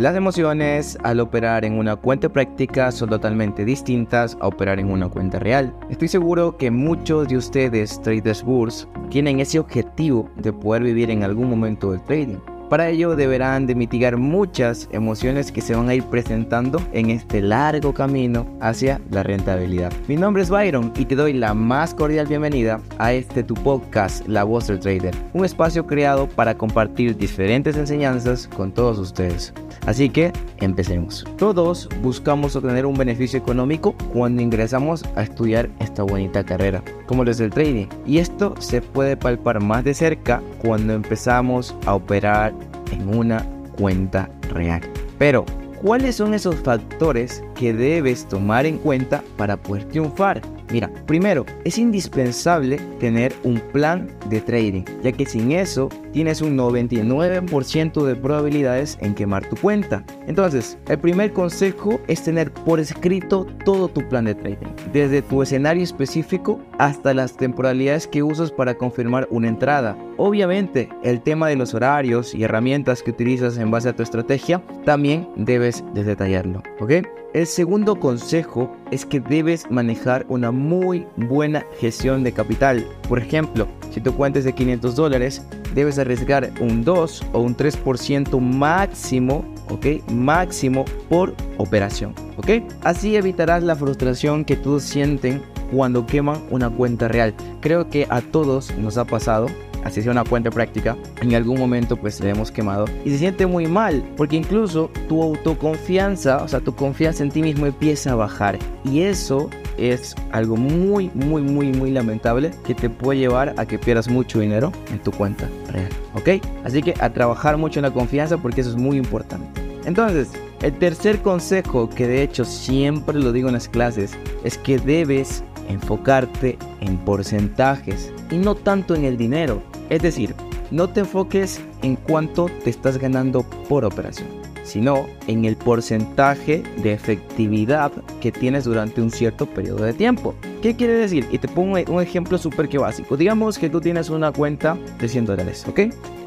Las emociones al operar en una cuenta práctica son totalmente distintas a operar en una cuenta real. Estoy seguro que muchos de ustedes, traders burs, tienen ese objetivo de poder vivir en algún momento del trading. Para ello deberán de mitigar muchas emociones que se van a ir presentando en este largo camino hacia la rentabilidad. Mi nombre es Byron y te doy la más cordial bienvenida a este tu podcast, La Voz del Trader, un espacio creado para compartir diferentes enseñanzas con todos ustedes. Así que empecemos. Todos buscamos obtener un beneficio económico cuando ingresamos a estudiar esta bonita carrera, como lo es el trading. Y esto se puede palpar más de cerca cuando empezamos a operar en una cuenta real. Pero, ¿cuáles son esos factores que debes tomar en cuenta para poder triunfar? Mira, primero, es indispensable tener un plan de trading, ya que sin eso tienes un 99% de probabilidades en quemar tu cuenta. Entonces, el primer consejo es tener por escrito todo tu plan de trading, desde tu escenario específico hasta las temporalidades que usas para confirmar una entrada. Obviamente, el tema de los horarios y herramientas que utilizas en base a tu estrategia también debes de detallarlo, ¿ok? El segundo consejo es que debes manejar una muy buena gestión de capital. Por ejemplo, si tu cuenta es de 500 dólares, debes arriesgar un 2 o un 3% máximo, ¿ok? Máximo por operación, ¿ok? Así evitarás la frustración que todos sienten cuando queman una cuenta real. Creo que a todos nos ha pasado así sea una cuenta práctica, en algún momento pues le hemos quemado y se siente muy mal porque incluso tu autoconfianza, o sea, tu confianza en ti mismo empieza a bajar y eso es algo muy, muy, muy, muy lamentable que te puede llevar a que pierdas mucho dinero en tu cuenta real, ¿ok? Así que a trabajar mucho en la confianza porque eso es muy importante. Entonces, el tercer consejo, que de hecho siempre lo digo en las clases, es que debes enfocarte en porcentajes y no tanto en el dinero. Es decir, no te enfoques en cuánto te estás ganando por operación, sino en el porcentaje de efectividad que tienes durante un cierto periodo de tiempo. ¿Qué quiere decir? Y te pongo un ejemplo súper que básico. Digamos que tú tienes una cuenta de 100 dólares, ¿ok?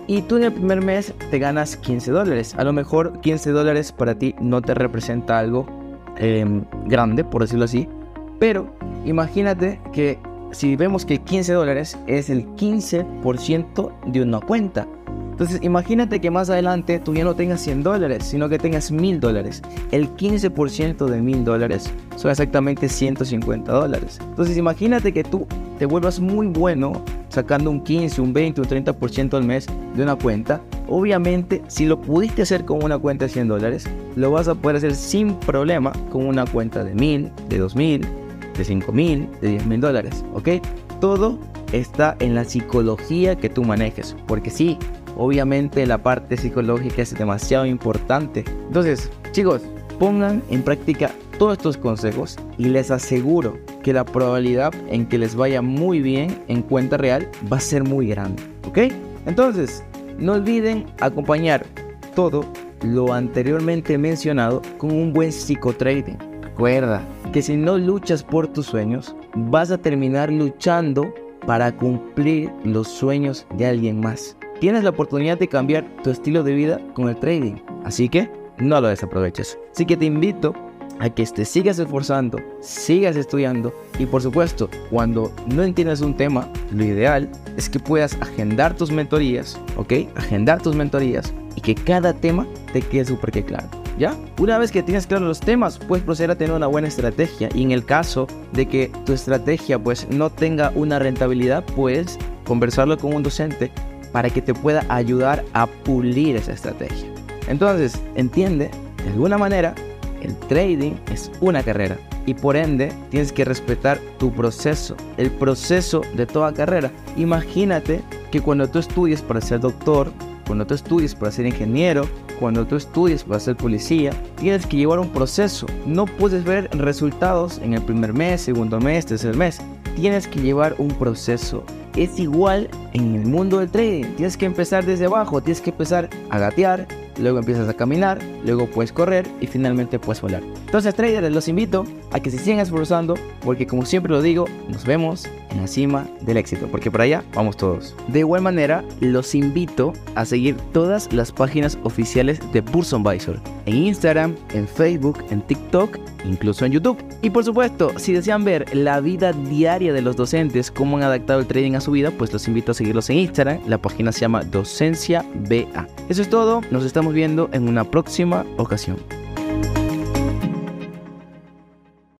Y tú en el primer mes te ganas 15 dólares. A lo mejor 15 dólares para ti no te representa algo em, grande, por decirlo así. Pero imagínate que si vemos que 15 dólares es el 15% de una cuenta. Entonces imagínate que más adelante tú ya no tengas 100 dólares, sino que tengas 1000 dólares. El 15% de 1000 dólares son exactamente 150 dólares. Entonces imagínate que tú te vuelvas muy bueno sacando un 15, un 20, un 30% al mes de una cuenta. Obviamente si lo pudiste hacer con una cuenta de 100 dólares, lo vas a poder hacer sin problema con una cuenta de 1000, de 2000, de 5 mil, de 10 mil dólares, ¿ok? Todo está en la psicología que tú manejes, porque sí, obviamente la parte psicológica es demasiado importante. Entonces, chicos, pongan en práctica todos estos consejos y les aseguro que la probabilidad en que les vaya muy bien en cuenta real va a ser muy grande, ¿ok? Entonces, no olviden acompañar todo lo anteriormente mencionado con un buen psicotrading. Recuerda, que si no luchas por tus sueños, vas a terminar luchando para cumplir los sueños de alguien más. Tienes la oportunidad de cambiar tu estilo de vida con el trading, así que no lo desaproveches. Así que te invito a que te sigas esforzando, sigas estudiando y por supuesto, cuando no entiendas un tema, lo ideal es que puedas agendar tus mentorías, ¿ok? Agendar tus mentorías y que cada tema te quede súper claro. ¿Ya? Una vez que tienes claro los temas, puedes proceder a tener una buena estrategia. Y en el caso de que tu estrategia pues no tenga una rentabilidad, puedes conversarlo con un docente para que te pueda ayudar a pulir esa estrategia. Entonces, entiende, de alguna manera, el trading es una carrera y por ende tienes que respetar tu proceso, el proceso de toda carrera. Imagínate que cuando tú estudies para ser doctor, cuando tú estudies para ser ingeniero, cuando tú estudies para ser policía, tienes que llevar un proceso. No puedes ver resultados en el primer mes, segundo mes, tercer mes. Tienes que llevar un proceso. Es igual en el mundo del trading. Tienes que empezar desde abajo, tienes que empezar a gatear, luego empiezas a caminar, luego puedes correr y finalmente puedes volar. Entonces, traders, los invito a que se sigan esforzando porque como siempre lo digo, nos vemos en la cima del éxito, porque por allá vamos todos. De igual manera, los invito a seguir todas las páginas oficiales de Burson Visor, en Instagram, en Facebook, en TikTok, incluso en YouTube. Y por supuesto, si desean ver la vida diaria de los docentes, cómo han adaptado el trading a su vida, pues los invito a seguirlos en Instagram. La página se llama Docencia BA. Eso es todo, nos estamos viendo en una próxima ocasión.